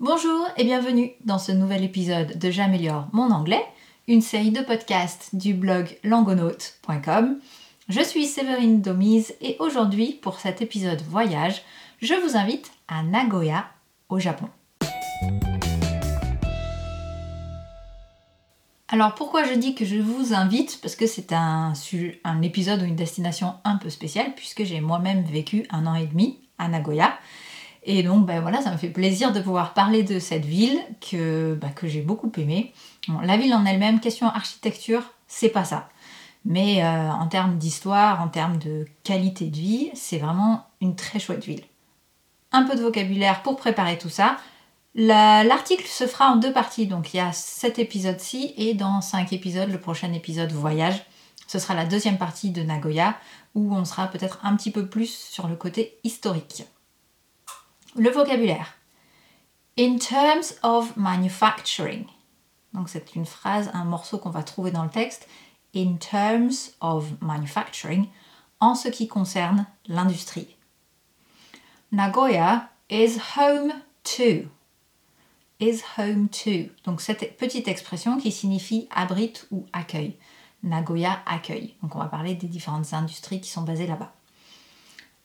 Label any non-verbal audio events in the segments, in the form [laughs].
Bonjour et bienvenue dans ce nouvel épisode de J'améliore mon anglais, une série de podcasts du blog langonaute.com. Je suis Séverine Domise et aujourd'hui, pour cet épisode voyage, je vous invite à Nagoya, au Japon. Alors pourquoi je dis que je vous invite? Parce que c'est un, un épisode ou une destination un peu spéciale puisque j'ai moi-même vécu un an et demi à Nagoya. Et donc ben voilà, ça me fait plaisir de pouvoir parler de cette ville que, ben, j'ai beaucoup aimée. la ville en elle-même, question architecture, c'est pas ça. Mais euh, en termes d'histoire, en termes de qualité de vie, c'est vraiment une très chouette ville. Un peu de vocabulaire pour préparer tout ça. L'article se fera en deux parties, donc il y a cet épisode-ci et dans cinq épisodes, le prochain épisode voyage. Ce sera la deuxième partie de Nagoya où on sera peut-être un petit peu plus sur le côté historique. Le vocabulaire. In terms of manufacturing. Donc c'est une phrase, un morceau qu'on va trouver dans le texte. In terms of manufacturing, en ce qui concerne l'industrie. Nagoya is home to is home to. Donc cette petite expression qui signifie abrite ou accueille. Nagoya accueille. Donc on va parler des différentes industries qui sont basées là-bas.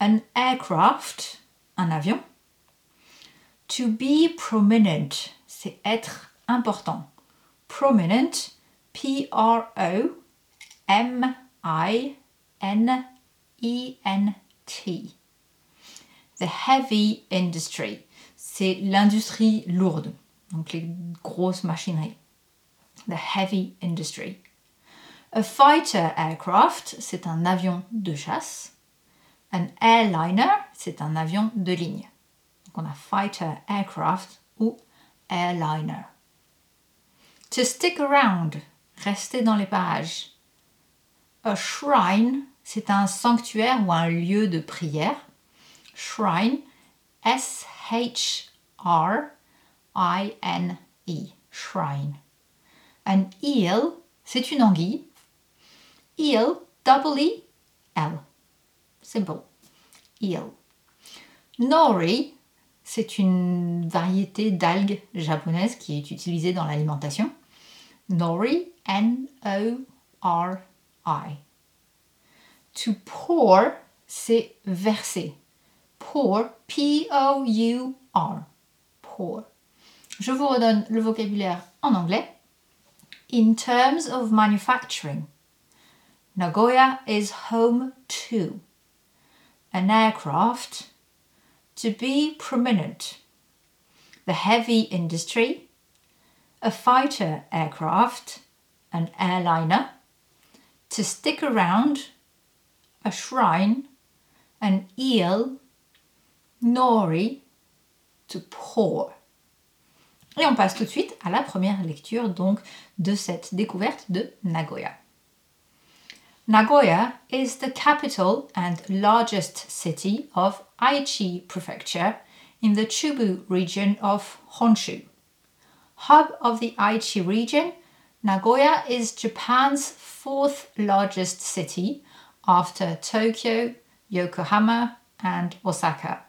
An aircraft, un avion. To be prominent, c'est être important. Prominent, P-R-O-M-I-N-E-N-T. The heavy industry, c'est l'industrie lourde donc les grosses machineries. The heavy industry. A fighter aircraft, c'est un avion de chasse. An airliner, c'est un avion de ligne. Donc on a fighter aircraft ou airliner. To stick around, rester dans les parages. A shrine, c'est un sanctuaire ou un lieu de prière. Shrine, S-H-R I-N-E, shrine. An eel, c'est une anguille. Eel, double E, L. Simple. Eel. Nori, c'est une variété d'algues japonaises qui est utilisée dans l'alimentation. Nori, N-O-R-I. To pour, c'est verser. Pour, P-O-U-R. Pour. Je vous redonne le vocabulaire en anglais. In terms of manufacturing, Nagoya is home to an aircraft, to be prominent, the heavy industry, a fighter aircraft, an airliner, to stick around, a shrine, an eel, nori, to pour. Et on passe tout de suite à la première lecture donc de cette découverte de Nagoya. Nagoya is the capital and largest city of Aichi Prefecture in the Chubu region of Honshu. Hub of the Aichi region, Nagoya is Japan's fourth largest city after Tokyo, Yokohama, and Osaka,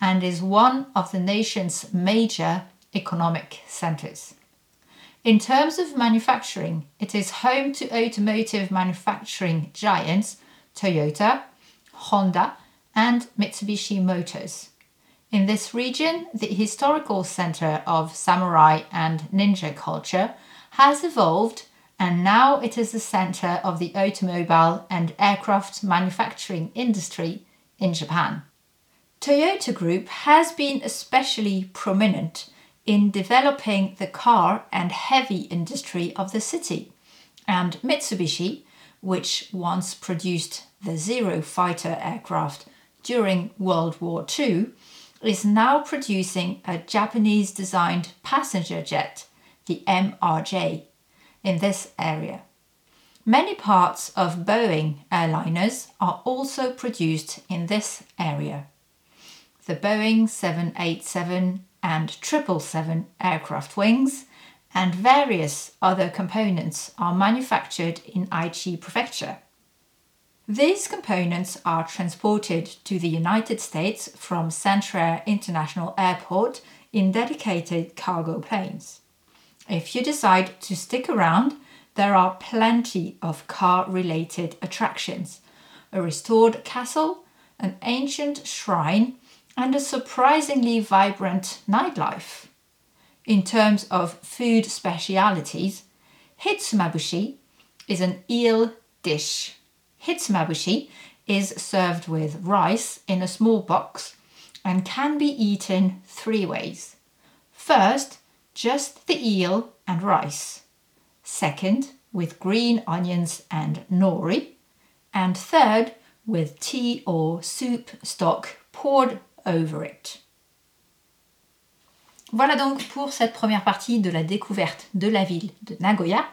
and is one of the nation's major economic centres. In terms of manufacturing, it is home to automotive manufacturing giants Toyota, Honda, and Mitsubishi Motors. In this region, the historical centre of samurai and ninja culture has evolved, and now it is the centre of the automobile and aircraft manufacturing industry in Japan. Toyota Group has been especially prominent in developing the car and heavy industry of the city. And Mitsubishi, which once produced the Zero fighter aircraft during World War II, is now producing a Japanese designed passenger jet, the MRJ, in this area. Many parts of Boeing airliners are also produced in this area. The Boeing 787 and 777 aircraft wings, and various other components are manufactured in Aichi Prefecture. These components are transported to the United States from Centrair International Airport in dedicated cargo planes. If you decide to stick around, there are plenty of car related attractions a restored castle, an ancient shrine, and a surprisingly vibrant nightlife. In terms of food specialities, hitsumabushi is an eel dish. Hitsumabushi is served with rice in a small box and can be eaten three ways. First, just the eel and rice. Second, with green onions and nori. And third, with tea or soup stock poured over it. Voilà donc pour cette première partie de la découverte de la ville de Nagoya.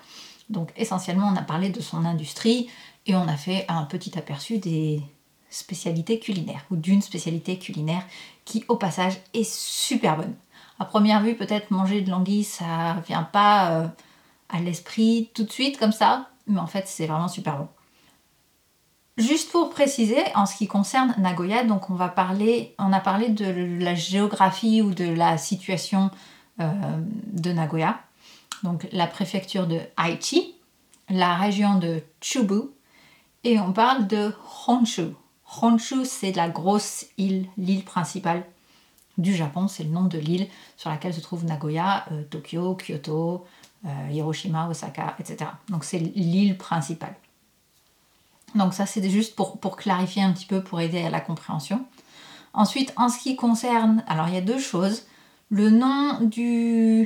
Donc essentiellement, on a parlé de son industrie et on a fait un petit aperçu des spécialités culinaires ou d'une spécialité culinaire qui au passage est super bonne. À première vue, peut-être manger de l'anguille, ça vient pas euh, à l'esprit tout de suite comme ça, mais en fait c'est vraiment super bon. Juste pour préciser, en ce qui concerne Nagoya, donc on va parler, on a parlé de la géographie ou de la situation euh, de Nagoya. Donc la préfecture de Aichi, la région de Chubu, et on parle de Honshu. Honshu, c'est la grosse île, l'île principale du Japon, c'est le nom de l'île sur laquelle se trouve Nagoya, euh, Tokyo, Kyoto, euh, Hiroshima, Osaka, etc. Donc c'est l'île principale. Donc ça c'est juste pour, clarifier un petit peu, pour aider à la compréhension. Ensuite, en ce qui concerne, alors il y a deux choses. Le nom de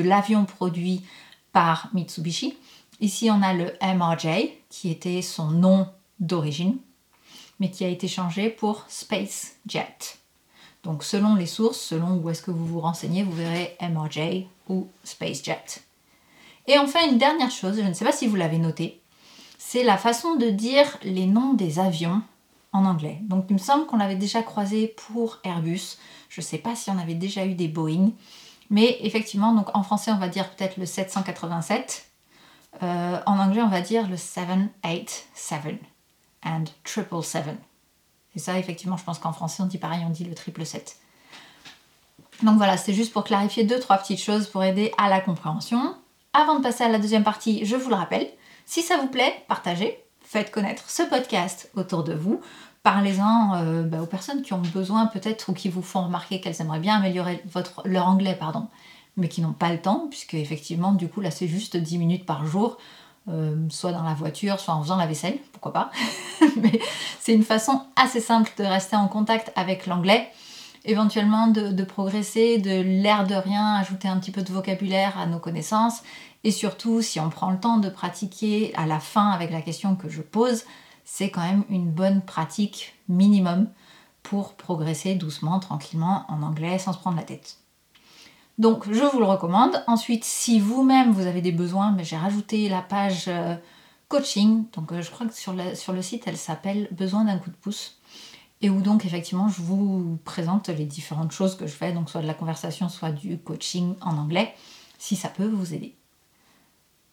l'avion produit par Mitsubishi. Ici on a le MRJ, qui était son nom d'origine, mais qui a été changé pour Space Jet. Donc selon les sources, selon où est-ce que vous vous renseignez, vous verrez MRJ ou SpaceJet. Et enfin, une dernière chose, je ne sais pas si vous l'avez noté, c'est la façon de dire les noms des avions en anglais. Donc il me semble qu'on l'avait déjà croisé pour Airbus. Je ne sais pas si on avait déjà eu des Boeing. Mais effectivement, donc en français, on va dire peut-être le 787. Euh, en anglais, on va dire le 787 and 777. Et ça, effectivement, je pense qu'en français, on dit pareil, on dit le triple 7. Donc voilà, c'est juste pour clarifier deux, trois petites choses pour aider à la compréhension. Avant de passer à la deuxième partie, je vous le rappelle, si ça vous plaît, partagez, faites connaître ce podcast autour de vous. Parlez-en euh, bah, aux personnes qui ont besoin peut-être ou qui vous font remarquer qu'elles aimeraient bien améliorer leur anglais, pardon, mais qui n'ont pas le temps, puisque effectivement, du coup, là, c'est juste 10 minutes par jour. Euh, soit dans la voiture, soit en faisant la vaisselle, pourquoi pas. [laughs] Mais c'est une façon assez simple de rester en contact avec l'anglais, éventuellement de, progresser, de l'air de rien, ajouter un petit peu de vocabulaire à nos connaissances, et surtout si on prend le temps de pratiquer à la fin avec la question que je pose, c'est quand même une bonne pratique minimum pour progresser doucement, tranquillement en anglais sans se prendre la tête. Donc je vous le recommande. Ensuite, si vous-même vous avez des besoins, j'ai rajouté la page euh, coaching. Donc euh, je crois que sur, le site, elle s'appelle Besoin d'un coup de pouce. Et où donc effectivement je vous présente les différentes choses que je fais, donc soit de la conversation, soit du coaching en anglais, si ça peut vous aider.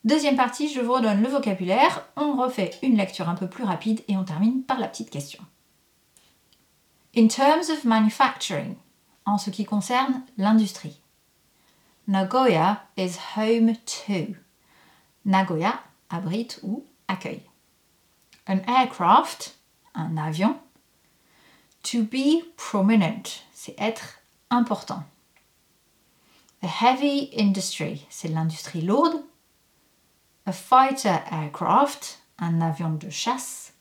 Deuxième partie, je vous redonne le vocabulaire, on refait une lecture un peu plus rapide et on termine par la petite question. In terms of manufacturing, en ce qui concerne l'industrie. Nagoya is home to. Nagoya abrite ou accueille. An aircraft, un avion. To be prominent, c'est être important. A heavy industry, c'est l'industrie lourde. A fighter aircraft, un avion de chasse.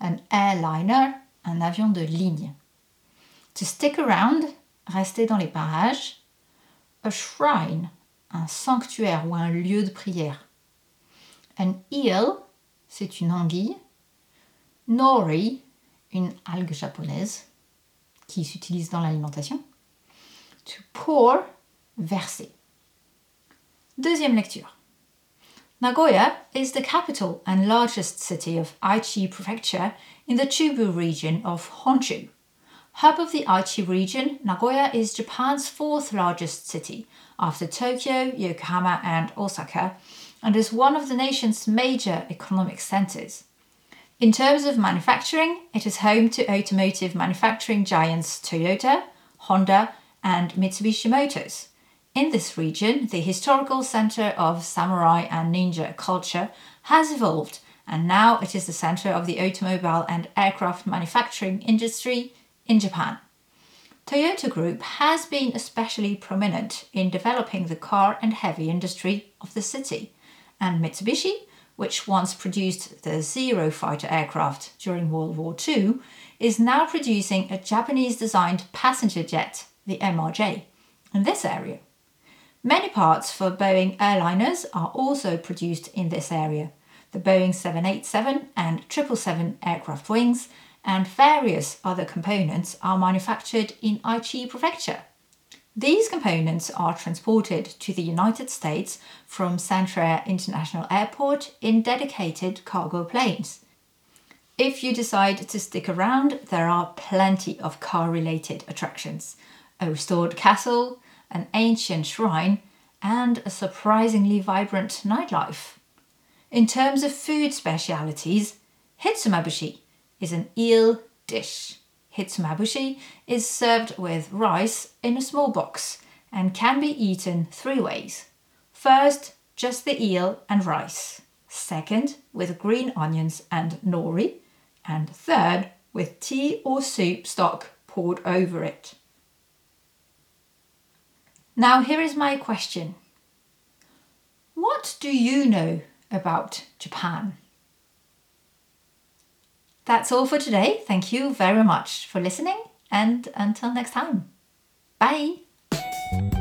An airliner, un avion de ligne. To stick around, rester dans les parages. A shrine, un sanctuaire ou un lieu de prière. An eel, c'est une anguille. Nori, une algue japonaise qui s'utilise dans l'alimentation. To pour, verser. Deuxième lecture. Nagoya is the capital and largest city of Aichi Prefecture in the Chubu region of Honshu. Hub of the Aichi region, Nagoya is Japan's fourth largest city after Tokyo, Yokohama, and Osaka, and is one of the nation's major economic centers. In terms of manufacturing, it is home to automotive manufacturing giants Toyota, Honda, and Mitsubishi Motors. In this region, the historical center of samurai and ninja culture has evolved, and now it is the center of the automobile and aircraft manufacturing industry in Japan. Toyota Group has been especially prominent in developing the car and heavy industry of the city, and Mitsubishi which once produced the Zero fighter aircraft during World War II, is now producing a Japanese designed passenger jet, the MRJ, in this area. Many parts for Boeing airliners are also produced in this area the Boeing 787 and 777 aircraft wings, and various other components are manufactured in Aichi Prefecture. These components are transported to the United States from Santre International Airport in dedicated cargo planes. If you decide to stick around, there are plenty of car related attractions a restored castle, an ancient shrine, and a surprisingly vibrant nightlife. In terms of food specialities, hitsumabushi is an eel dish. Hitsumabushi is served with rice in a small box and can be eaten three ways. First, just the eel and rice. Second, with green onions and nori. And third, with tea or soup stock poured over it. Now, here is my question What do you know about Japan? That's all for today. Thank you very much for listening, and until next time. Bye.